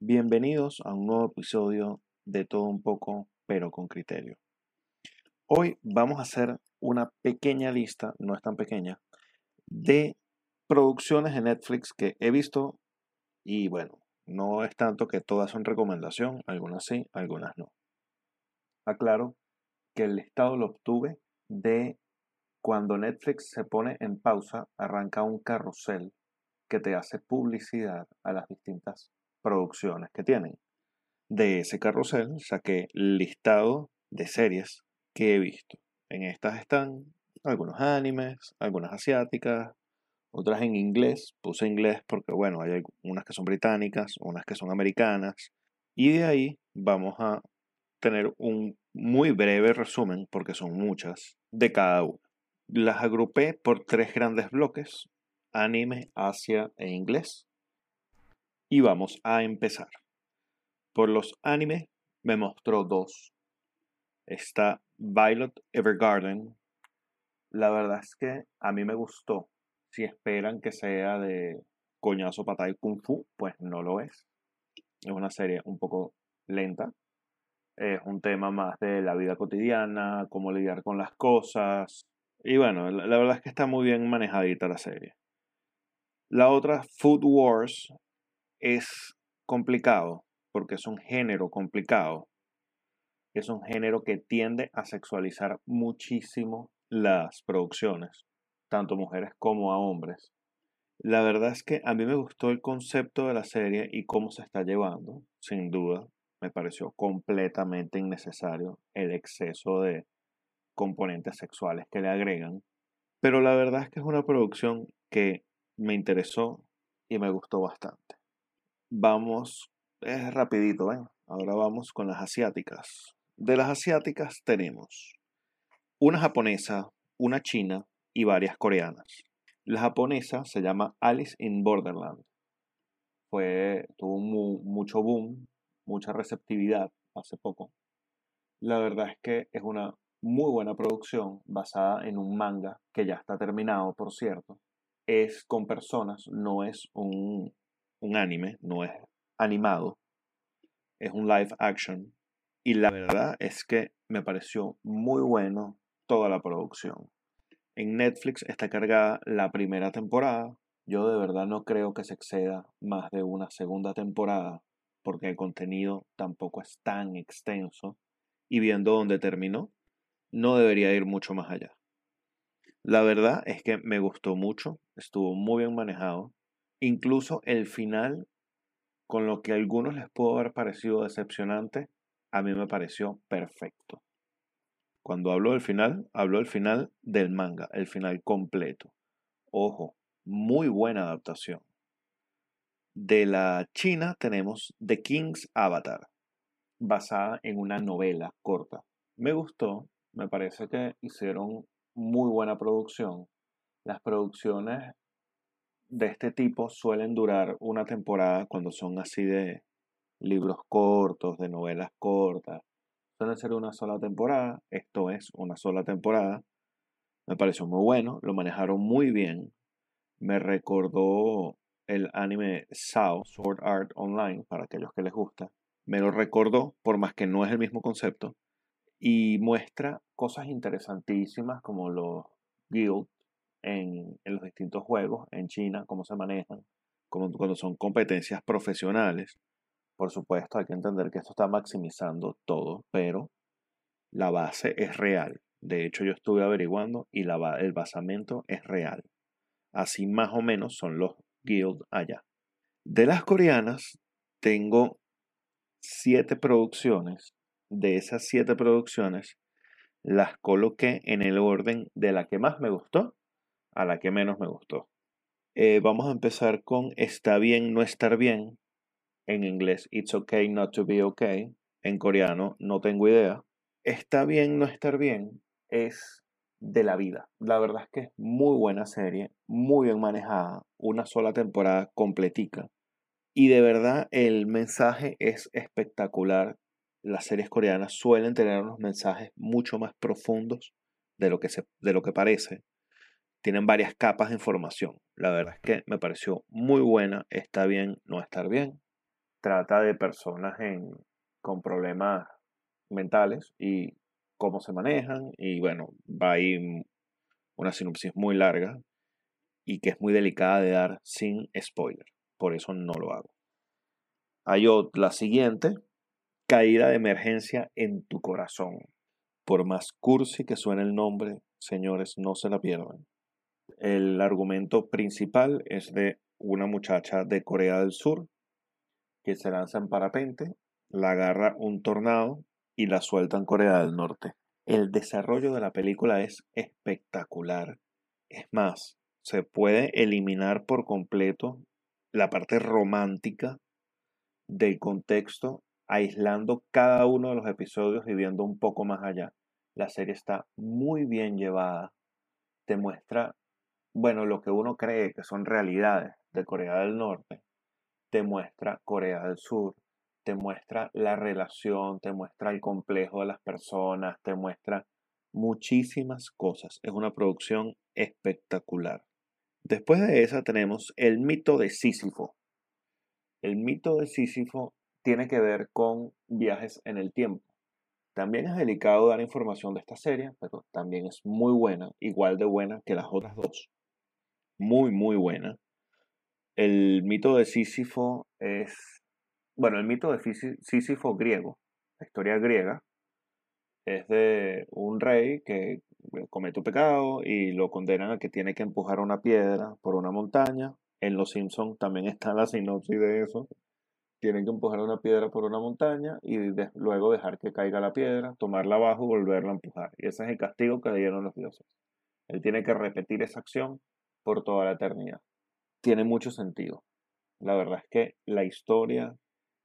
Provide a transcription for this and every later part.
Bienvenidos a un nuevo episodio de Todo un poco, pero con criterio. Hoy vamos a hacer una pequeña lista, no es tan pequeña, de producciones de Netflix que he visto y bueno, no es tanto que todas son recomendación, algunas sí, algunas no. Aclaro que el listado lo obtuve de cuando Netflix se pone en pausa, arranca un carrusel que te hace publicidad a las distintas producciones que tienen. De ese carrusel saqué listado de series que he visto. En estas están algunos animes, algunas asiáticas, otras en inglés. Puse inglés porque, bueno, hay unas que son británicas, unas que son americanas. Y de ahí vamos a tener un muy breve resumen, porque son muchas, de cada una. Las agrupé por tres grandes bloques, anime, Asia e inglés y vamos a empezar. Por los animes me mostró dos. Está Violet Evergarden. La verdad es que a mí me gustó. Si esperan que sea de coñazo, patay y kung fu, pues no lo es. Es una serie un poco lenta. Es un tema más de la vida cotidiana, cómo lidiar con las cosas. Y bueno, la, verdad es que está muy bien manejadita la serie. La otra, Food Wars, es complicado porque es un género complicado. Es un género que tiende a sexualizar muchísimo las producciones, tanto mujeres como a hombres. La verdad es que a mí me gustó el concepto de la serie y cómo se está llevando, sin duda. Me pareció completamente innecesario el exceso de componentes sexuales que le agregan. Pero la verdad es que es una producción que me interesó y me gustó bastante. Vamos, es rapidito. Ahora vamos con las asiáticas. De las asiáticas tenemos una japonesa, una china y varias coreanas. La japonesa se llama Alice in Borderland. Fue, tuvo mucho boom, mucha receptividad hace poco. La verdad es que es una muy buena producción basada en un manga que ya está terminado, por cierto. Es con personas, no es un un anime, no es animado, es un live action. Y la verdad es que me pareció muy bueno toda la producción. En Netflix está cargada la primera temporada. Yo de verdad no creo que se exceda más de una segunda temporada porque el contenido tampoco es tan extenso. Y viendo dónde terminó, no debería ir mucho más allá. La verdad es que me gustó mucho, estuvo muy bien manejado. Incluso el final, con lo que a algunos les pudo haber parecido decepcionante, a mí me pareció perfecto. Cuando hablo del final, hablo del final del manga, el final completo. Ojo, muy buena adaptación. De la China tenemos The King's Avatar, basada en una novela corta. Me gustó, me parece que hicieron muy buena producción. Las producciones de este tipo suelen durar una temporada cuando son así de libros cortos, de novelas cortas. Suelen ser una sola temporada. Esto es una sola temporada. Me pareció muy bueno. Lo manejaron muy bien. Me recordó el anime Sao, Sword Art Online, para aquellos que les gusta. Me lo recordó, por más que no es el mismo concepto. Y muestra cosas interesantísimas como los guilds en, los distintos juegos en China, cómo se manejan, como, cuando son competencias profesionales. Por supuesto, hay que entender que esto está maximizando todo, pero la base es real. De hecho, yo estuve averiguando y la, el basamento es real. Así más o menos son los guilds allá. De las coreanas, tengo siete producciones. De esas siete producciones, las coloqué en el orden de la que más me gustó a la que menos me gustó. Eh, vamos a empezar con Está bien no estar bien. En inglés, It's okay not to be okay. En coreano, no tengo idea. Está bien no estar bien es de la vida. La verdad es que es muy buena serie, muy bien manejada, una sola temporada completica. Y de verdad el mensaje es espectacular. Las series coreanas suelen tener unos mensajes mucho más profundos de lo que, se, de lo que parece tienen varias capas de información. La verdad es que me pareció muy buena, está bien no estar bien. Trata de personas con problemas mentales y cómo se manejan y bueno, va ahí una sinopsis muy larga y que es muy delicada de dar sin spoiler. Por eso no lo hago. Hay la siguiente, caída de emergencia en tu corazón. Por más cursi que suene el nombre, señores, no se la pierdan. El argumento principal es de una muchacha de Corea del Sur que se lanza en parapente, la agarra un tornado y la suelta en Corea del Norte. El desarrollo de la película es espectacular. Es más, se puede eliminar por completo la parte romántica del contexto, aislando cada uno de los episodios y viendo un poco más allá. La serie está muy bien llevada. Te muestra, bueno, lo que uno cree que son realidades de Corea del Norte. Te muestra Corea del Sur. Te muestra la relación, te muestra el complejo de las personas, te muestra muchísimas cosas. Es una producción espectacular. Después de esa tenemos el mito de Sísifo. El mito de Sísifo tiene que ver con viajes en el tiempo. También es delicado dar información de esta serie, pero también es muy buena, igual de buena que las otras dos. Muy, muy buena. El mito de Sísifo es, bueno, el mito de Sísifo griego, la historia griega, es de un rey que comete un pecado y lo condenan a que tiene que empujar una piedra por una montaña. En Los Simpsons también está la sinopsis de eso tienen que empujar una piedra por una montaña y luego dejar que caiga la piedra, tomarla abajo y volverla a empujar. Y ese es el castigo que le dieron los dioses. Él tiene que repetir esa acción por toda la eternidad. Tiene mucho sentido. La verdad es que la historia,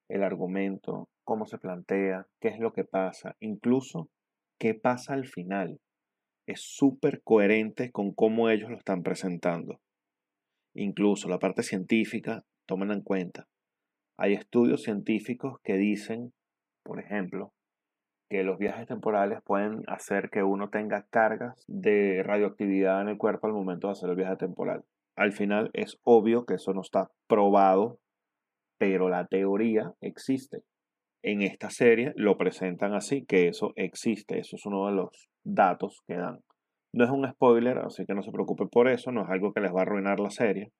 el argumento, cómo se plantea, qué es lo que pasa, incluso qué pasa al final, es súper coherente con cómo ellos lo están presentando. Incluso la parte científica, tomen en cuenta, hay estudios científicos que dicen, por ejemplo, que los viajes temporales pueden hacer que uno tenga cargas de radioactividad en el cuerpo al momento de hacer el viaje temporal. Al final es obvio que eso no está probado, pero la teoría existe. En esta serie lo presentan así, que eso existe, eso es uno de los datos que dan. No es un spoiler, así que no se preocupen por eso, no es algo que les va a arruinar la serie,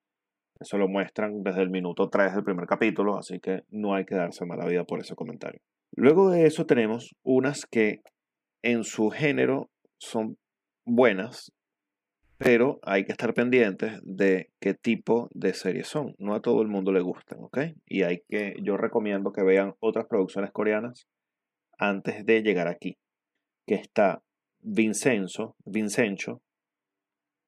eso lo muestran desde el minuto 3 del primer capítulo, así que no hay que darse mala vida por ese comentario. Luego de eso tenemos unas que en su género son buenas, pero hay que estar pendientes de qué tipo de series son. No a todo el mundo le gustan, ¿ok? Y hay que, yo recomiendo que vean otras producciones coreanas antes de llegar aquí. Que está Vincenzo, Vincenzo.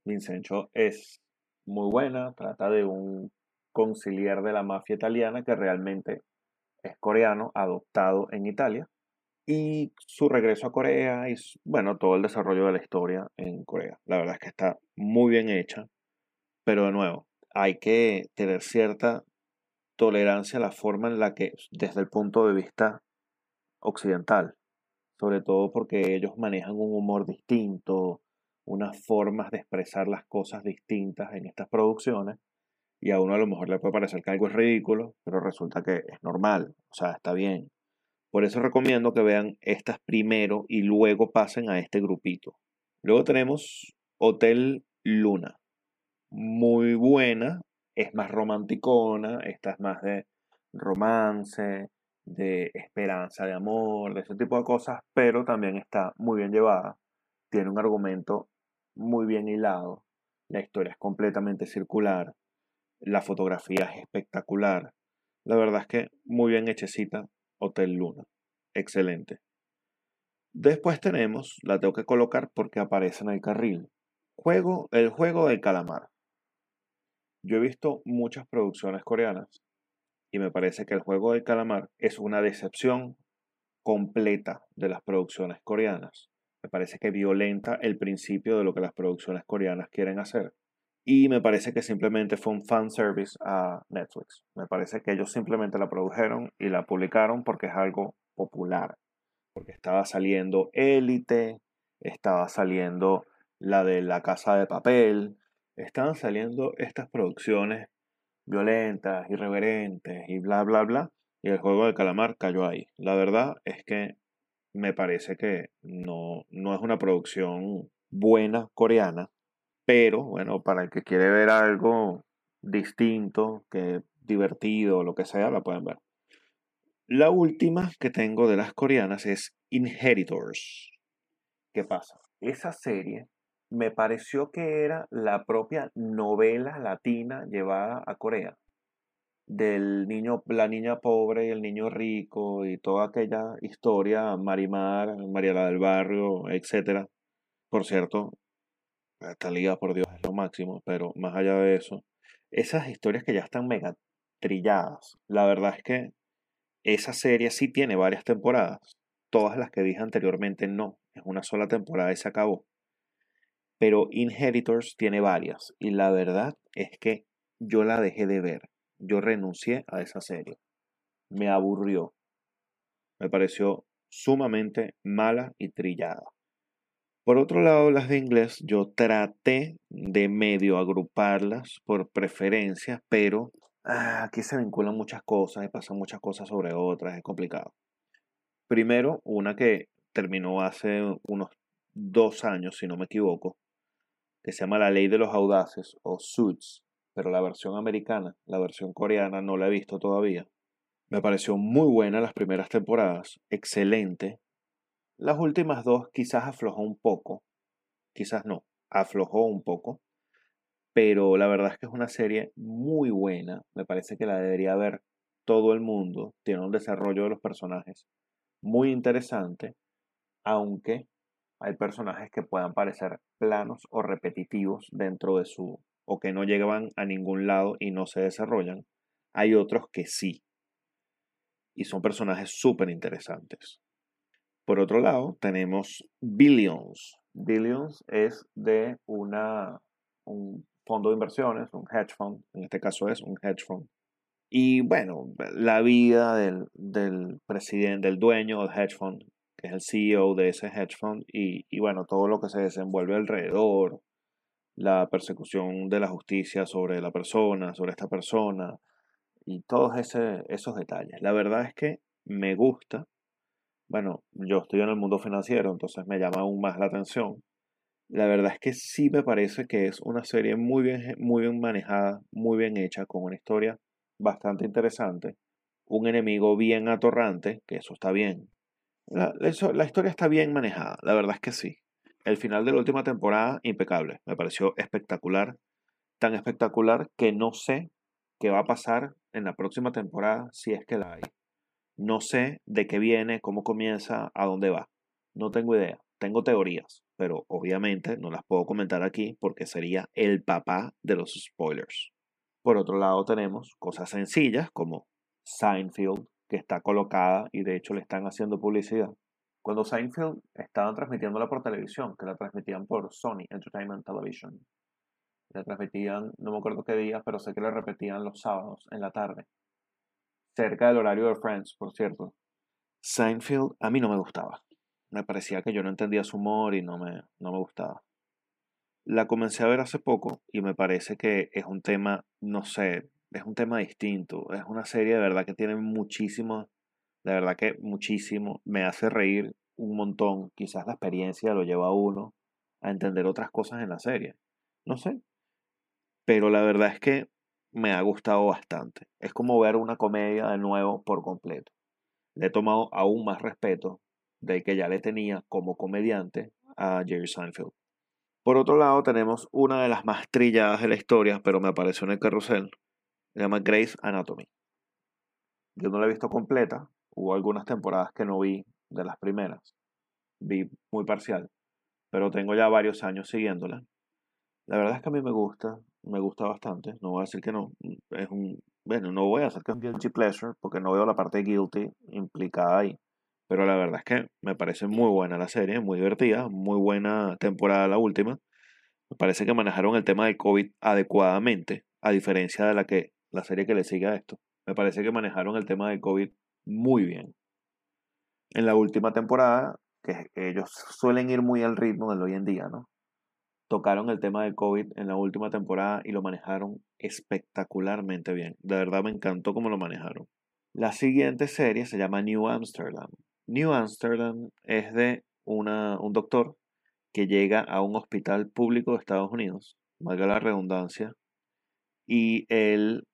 Vincenzo es muy buena, trata de un conciliar de la mafia italiana que realmente es coreano, adoptado en Italia, y su regreso a Corea y, bueno, todo el desarrollo de la historia en Corea. La verdad es que está muy bien hecha, pero de nuevo, hay que tener cierta tolerancia a la forma en la que, desde el punto de vista occidental, sobre todo porque ellos manejan un humor distinto, unas formas de expresar las cosas distintas en estas producciones y a uno a lo mejor le puede parecer que algo es ridículo, pero resulta que es normal, o sea, está bien. Por eso recomiendo que vean estas primero y luego pasen a este grupito. Luego tenemos Hotel Luna. Muy buena, es más romanticona, esta es más de romance, de esperanza, de amor, de ese tipo de cosas, pero también está muy bien llevada. Tiene un argumento muy bien hilado, la historia es completamente circular, la fotografía es espectacular. La verdad es que muy bien hechecita Hotel Luna. Excelente. Después tenemos, la tengo que colocar porque aparece en el carril. Juego, el juego del calamar. Yo he visto muchas producciones coreanas y me parece que el juego del calamar es una decepción completa de las producciones coreanas. Me parece que violenta el principio de lo que las producciones coreanas quieren hacer. Y me parece que simplemente fue un fan service a Netflix. Me parece que ellos simplemente la produjeron y la publicaron porque es algo popular. Porque estaba saliendo Élite, estaba saliendo la de la casa de papel, estaban saliendo estas producciones violentas, irreverentes y bla, bla, bla, y el juego de calamar cayó ahí. La verdad es que me parece que no, no es una producción buena coreana, pero bueno, para el que quiere ver algo distinto, que divertido, lo que sea, la pueden ver. La última que tengo de las coreanas es Inheritors. ¿Qué pasa? Esa serie me pareció que era la propia novela latina llevada a Corea. Del niño, la niña pobre y el niño rico y toda aquella historia, Marimar, Mariela del Barrio, etc. Por cierto, Talía, por Dios, es lo máximo, pero más allá de eso, esas historias que ya están mega trilladas, la verdad es que esa serie sí tiene varias temporadas. Todas las que dije anteriormente no, es una sola temporada y se acabó. Pero Inheritors tiene varias y la verdad es que yo la dejé de ver. Yo renuncié a esa serie. Me aburrió. Me pareció sumamente mala y trillada. Por otro lado, las de inglés, yo traté de medio agruparlas por preferencia, pero ah, aquí se vinculan muchas cosas y pasan muchas cosas sobre otras, es complicado. Primero, una que terminó hace unos dos años, si no me equivoco, que se llama La Ley de los Audaces o Suits, pero la versión americana, la versión coreana no la he visto todavía. Me pareció muy buena las primeras temporadas, excelente, las últimas dos quizás aflojó un poco, quizás no, aflojó un poco, pero la verdad es que es una serie muy buena, me parece que la debería ver todo el mundo, tiene un desarrollo de los personajes muy interesante, aunque hay personajes que puedan parecer planos o repetitivos dentro de su, o que no llegaban a ningún lado y no se desarrollan, hay otros que sí, y son personajes súper interesantes. Por otro lado, tenemos Billions. Billions es de una, un fondo de inversiones, un hedge fund, en este caso es un hedge fund. Y bueno, la vida del, del presidente, del dueño del hedge fund, que es el CEO de ese hedge fund, y, y bueno, todo lo que se desenvuelve alrededor, la persecución de la justicia sobre la persona, sobre esta persona, y todos esos detalles. La verdad es que me gusta, bueno, yo estoy en el mundo financiero, entonces me llama aún más la atención. La verdad es que sí me parece que es una serie muy bien, muy bien manejada, muy bien hecha, con una historia bastante interesante. Un enemigo bien atorrante, que eso está bien. La, la historia está bien manejada, la verdad es que sí. El final de la última temporada, impecable. Me pareció espectacular. Tan espectacular que no sé qué va a pasar en la próxima temporada si es que la hay. No sé de qué viene, cómo comienza, a dónde va. No tengo idea. Tengo teorías, pero obviamente no las puedo comentar aquí porque sería el papá de los spoilers. Por otro lado tenemos cosas sencillas como Seinfeld, que está colocada y de hecho le están haciendo publicidad. Cuando Seinfeld estaban transmitiéndola por televisión, que la transmitían por Sony Entertainment Television, la transmitían, no me acuerdo qué día, pero sé que la repetían los sábados en la tarde cerca del horario de Friends, por cierto. Seinfeld a mí no me gustaba. Me parecía que yo no entendía su humor y no me, no me gustaba. La comencé a ver hace poco y me parece que es un tema, no sé, es un tema distinto. Es una serie de verdad que tiene muchísimo, de verdad que muchísimo. Me hace reír un montón. Quizás la experiencia lo lleva a uno a entender otras cosas en la serie. No sé. Pero la verdad es que me ha gustado bastante. Es como ver una comedia de nuevo por completo. Le he tomado aún más respeto del que ya le tenía como comediante a Jerry Seinfeld. Por otro lado, tenemos una de las más trilladas de la historia, pero me apareció en el carrusel. Se llama Grace Anatomy. Yo no la he visto completa. Hubo algunas temporadas que no vi de las primeras. Vi muy parcial. Pero tengo ya varios años siguiéndola. La verdad es que a mí me gusta me gusta bastante, no voy a decir que no, es un, bueno, no voy a hacer que es un guilty pleasure porque no veo la parte guilty implicada ahí, pero la verdad es que me parece muy buena la serie, muy divertida, muy buena temporada la última, me parece que manejaron el tema del COVID adecuadamente, a diferencia de la que la serie que le sigue a esto, me parece que manejaron el tema del COVID muy bien. En la última temporada, que ellos suelen ir muy al ritmo del hoy en día, ¿no? tocaron el tema del COVID en la última temporada y lo manejaron espectacularmente bien. De verdad me encantó cómo lo manejaron. La siguiente serie se llama New Amsterdam. New Amsterdam es de una, un doctor que llega a un hospital público de Estados Unidos, valga la redundancia, y él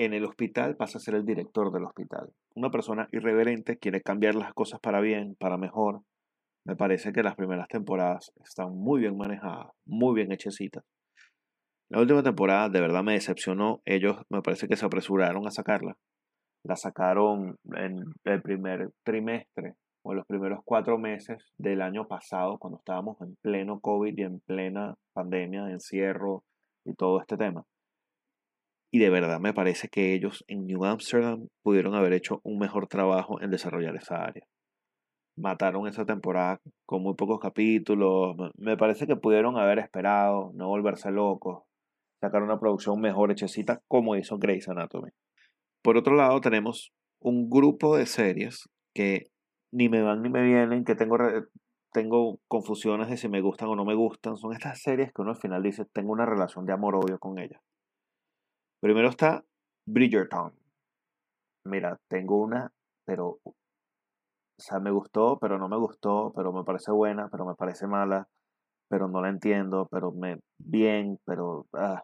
en el hospital pasa a ser el director del hospital. Una persona irreverente quiere cambiar las cosas para bien, para mejor. Me parece que las primeras temporadas están muy bien manejadas, muy bien hechecitas. La última temporada de verdad me decepcionó. Ellos me parece que se apresuraron a sacarla. La sacaron en el primer trimestre o en los primeros cuatro meses del año pasado, cuando estábamos en pleno COVID y en plena pandemia, encierro y todo este tema. Y de verdad me parece que ellos en New Amsterdam pudieron haber hecho un mejor trabajo en desarrollar esa área. Mataron esa temporada con muy pocos capítulos. Me parece que pudieron haber esperado, no volverse locos, sacar una producción mejor hechecita como hizo Grey's Anatomy. Por otro lado, tenemos un grupo de series que ni me van ni me vienen, que tengo, tengo confusiones de si me gustan o no me gustan. Son estas series que uno al final dice, tengo una relación de amor-odio con ellas. Primero está Bridgerton. Mira, tengo una, pero, o sea, me gustó, pero no me gustó, pero me parece buena, pero me parece mala, pero no la entiendo, pero me bien, pero ah.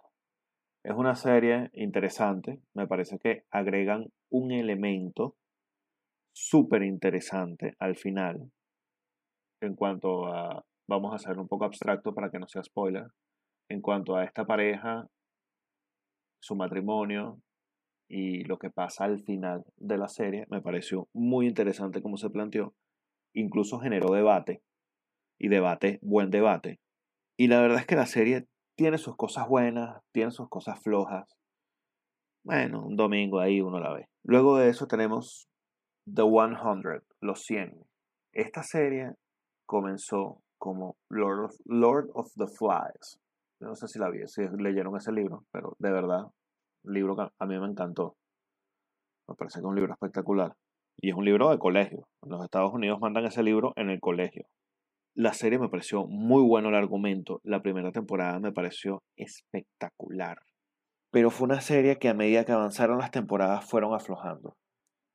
es una serie interesante. Me parece que agregan un elemento súper interesante al final en cuanto a, vamos a hacer un poco abstracto para que no sea spoiler, en cuanto a esta pareja su matrimonio y lo que pasa al final de la serie me pareció muy interesante como se planteó. Incluso generó debate y debate, buen debate. Y la verdad es que la serie tiene sus cosas buenas, tiene sus cosas flojas. Bueno, un domingo ahí uno la ve. Luego de eso tenemos The 100, los 100. Esta serie comenzó como Lord Lord of the Flies. No sé si la vi, si leyeron ese libro, pero de verdad libro que a mí me encantó. Me parece que es un libro espectacular. Y es un libro de colegio. En los Estados Unidos mandan ese libro en el colegio. La serie me pareció muy bueno el argumento. La primera temporada me pareció espectacular. Pero fue una serie que a medida que avanzaron las temporadas fueron aflojando.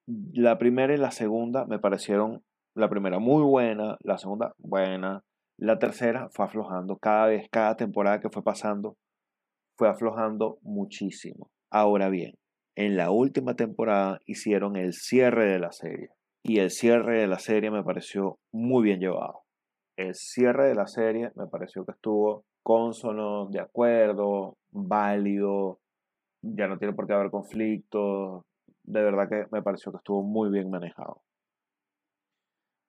La primera y la segunda me parecieron, la primera muy buena, la segunda buena, la tercera fue aflojando. Cada vez, cada temporada que fue pasando, fue aflojando muchísimo. Ahora bien, en la última temporada hicieron el cierre de la serie y el cierre de la serie me pareció muy bien llevado. El cierre de la serie me pareció que estuvo consono, de acuerdo, válido, ya no tiene por qué haber conflictos, de verdad que me pareció que estuvo muy bien manejado.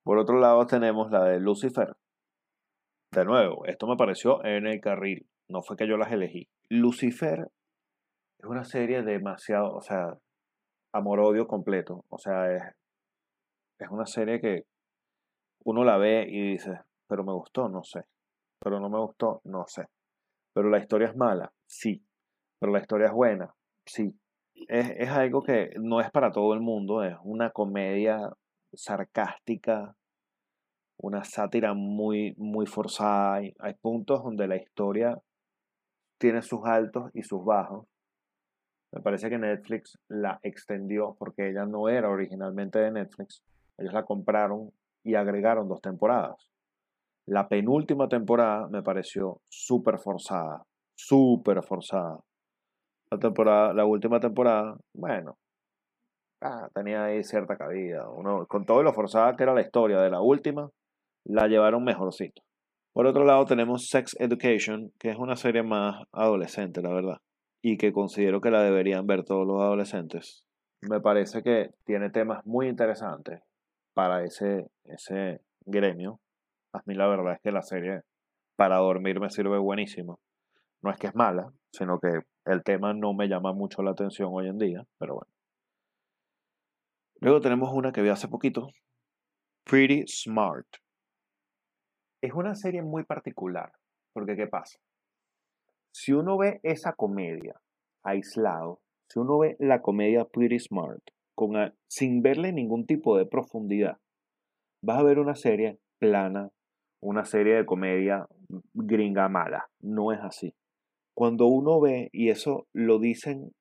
Por otro lado tenemos la de Lucifer. De nuevo, esto me pareció en el carril, no fue que yo las elegí. Lucifer es una serie demasiado, o sea, amor-odio completo. O sea, es, es una serie que uno la ve y dice, pero me gustó, no sé. Pero no me gustó, no sé. Pero la historia es mala, sí. Pero la historia es buena, sí. Es, es algo que no es para todo el mundo, es una comedia sarcástica, una sátira muy, muy forzada. Hay, puntos donde la historia tiene sus altos y sus bajos. Me parece que Netflix la extendió porque ella no era originalmente de Netflix. Ellos la compraron y agregaron dos temporadas. La penúltima temporada me pareció súper forzada, súper forzada. La, temporada, la última temporada, bueno, ah, tenía ahí cierta cabida. Uno, con todo lo forzada que era la historia de la última, la llevaron mejorcito. Por otro lado tenemos Sex Education, que es una serie más adolescente, la verdad y que considero que la deberían ver todos los adolescentes. Me parece que tiene temas muy interesantes para ese, ese gremio. A mí la verdad es que la serie para dormir me sirve buenísimo. No es que es mala, sino que el tema no me llama mucho la atención hoy en día, pero bueno. Luego tenemos una que vi hace poquito, Pretty Smart. Es una serie muy particular, porque ¿qué pasa? Si uno ve esa comedia aislado, si uno ve la comedia Pretty Smart con sin verle ningún tipo de profundidad, vas a ver una serie plana, una serie de comedia gringa mala. No es así. Cuando uno ve, y eso lo dicen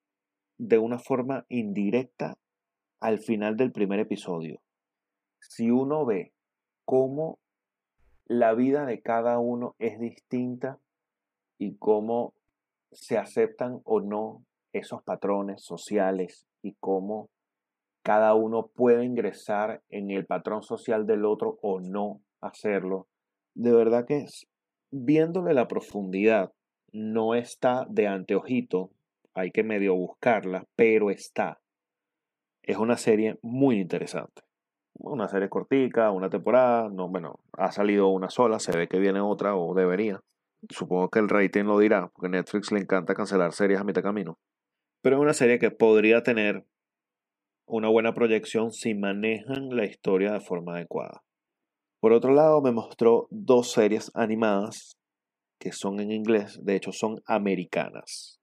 de una forma indirecta al final del primer episodio, si uno ve cómo la vida de cada uno es distinta y cómo se aceptan o no esos patrones sociales y cómo cada uno puede ingresar en el patrón social del otro o no hacerlo. De verdad que es, viéndole la profundidad, no está de anteojito, hay que medio buscarla, pero está. Es una serie muy interesante. Una serie cortica, una temporada, no, bueno, ha salido una sola, se ve que viene otra o debería. Supongo que el rating lo dirá, porque Netflix le encanta cancelar series a mitad camino. Pero es una serie que podría tener una buena proyección si manejan la historia de forma adecuada. Por otro lado, me mostró dos series animadas que son en inglés, de hecho son americanas.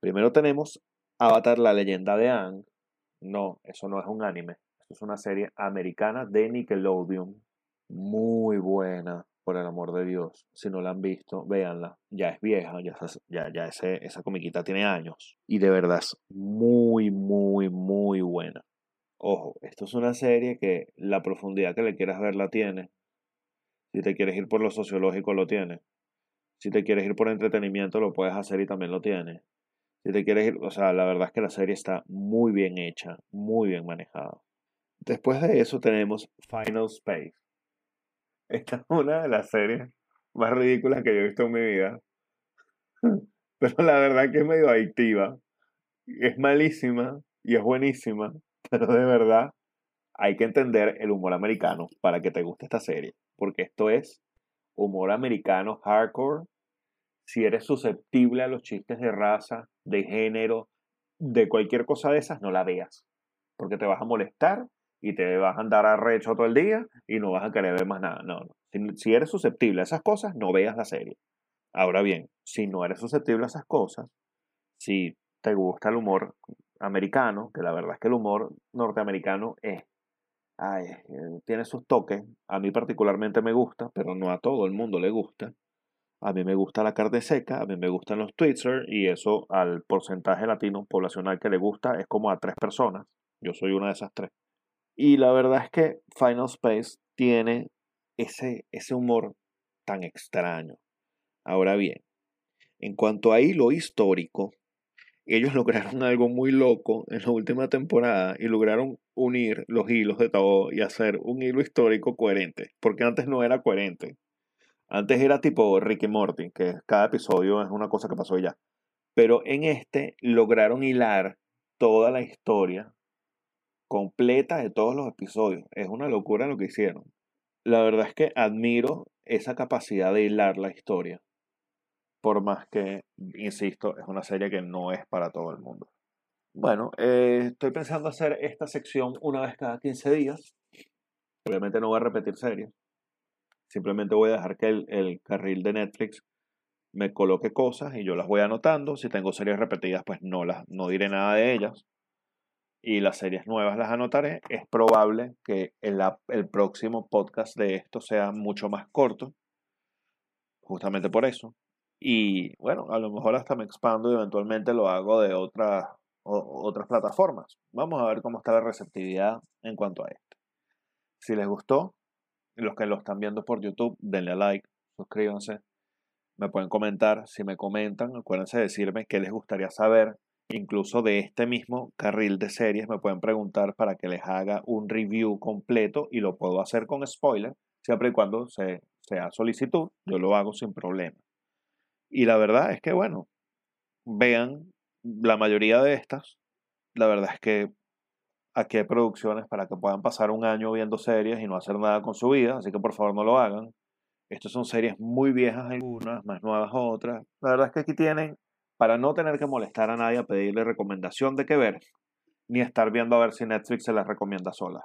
Primero tenemos Avatar, la leyenda de Aang. No, eso no es un anime, es una serie americana de Nickelodeon. Muy buena, por el amor de Dios. Si no la han visto, véanla. Ya es vieja, ya, ya, ya esa comiquita tiene años. Y de verdad es muy, muy, muy buena. Ojo, esto es una serie que la profundidad que le quieras ver la tiene. Si te quieres ir por lo sociológico, lo tiene. Si te quieres ir por entretenimiento, lo puedes hacer y también lo tiene. Si te quieres ir, o sea, la verdad es que la serie está muy bien hecha, muy bien manejada. Después de eso tenemos Final Space. Esta es una de las series más ridículas que yo he visto en mi vida. Pero la verdad que es medio adictiva. Es malísima y es buenísima. Pero de verdad hay que entender el humor americano para que te guste esta serie. Porque esto es humor americano hardcore si eres susceptible a los chistes de raza, de género, de cualquier cosa de esas, no la veas. Porque te vas a molestar y te vas a andar arrecho todo el día y no vas a querer ver más nada. No, no. Si, eres susceptible a esas cosas, no veas la serie. Ahora bien, si no eres susceptible a esas cosas, si te gusta el humor americano, que la verdad es que el humor norteamericano es, ay, tiene sus toques, a mí particularmente me gusta, pero no a todo el mundo le gusta. A mí me gusta la carne seca, a mí me gustan los Twitzer y eso al porcentaje latino poblacional que le gusta es como a tres personas. Yo soy una de esas tres. Y la verdad es que Final Space tiene ese, ese humor tan extraño. Ahora bien, en cuanto a hilo histórico, ellos lograron algo muy loco en la última temporada y lograron unir los hilos de todo y hacer un hilo histórico coherente, porque antes no era coherente. Antes era tipo Ricky Morty, que cada episodio es una cosa que pasó ya. Pero en este lograron hilar toda la historia completa de todos los episodios. Es una locura lo que hicieron. La verdad es que admiro esa capacidad de hilar la historia. Por más que, insisto, es una serie que no es para todo el mundo. Bueno, eh, estoy pensando hacer esta sección una vez cada 15 días. Obviamente no voy a repetir series. Simplemente voy a dejar que el, carril de Netflix me coloque cosas y yo las voy anotando. Si tengo series repetidas, pues no, las, no diré nada de ellas. Y las series nuevas las anotaré. Es probable que el, próximo podcast de esto sea mucho más corto. Justamente por eso. Y bueno, a lo mejor hasta me expando y eventualmente lo hago de otras, otras plataformas. Vamos a ver cómo está la receptividad en cuanto a esto. Si les gustó, los que lo están viendo por YouTube, denle a like, suscríbanse. Me pueden comentar, si me comentan, acuérdense de decirme qué les gustaría saber. Incluso de este mismo carril de series me pueden preguntar para que les haga un review completo y lo puedo hacer con spoiler, siempre y cuando se, sea solicitud, yo lo hago sin problema. Y la verdad es que, bueno, vean la mayoría de estas, la verdad es que aquí hay producciones para que puedan pasar un año viendo series y no hacer nada con su vida, así que por favor no lo hagan. Estas son series muy viejas algunas, más nuevas otras. La verdad es que aquí tienen, para no tener que molestar a nadie a pedirle recomendación de qué ver, ni estar viendo a ver si Netflix se las recomienda sola.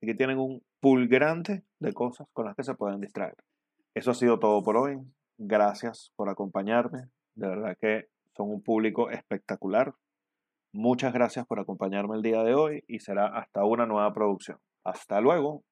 Aquí tienen un pool grande de cosas con las que se pueden distraer. Eso ha sido todo por hoy. Gracias por acompañarme. De verdad que son un público espectacular. Muchas gracias por acompañarme el día de hoy y será hasta una nueva producción. Hasta luego.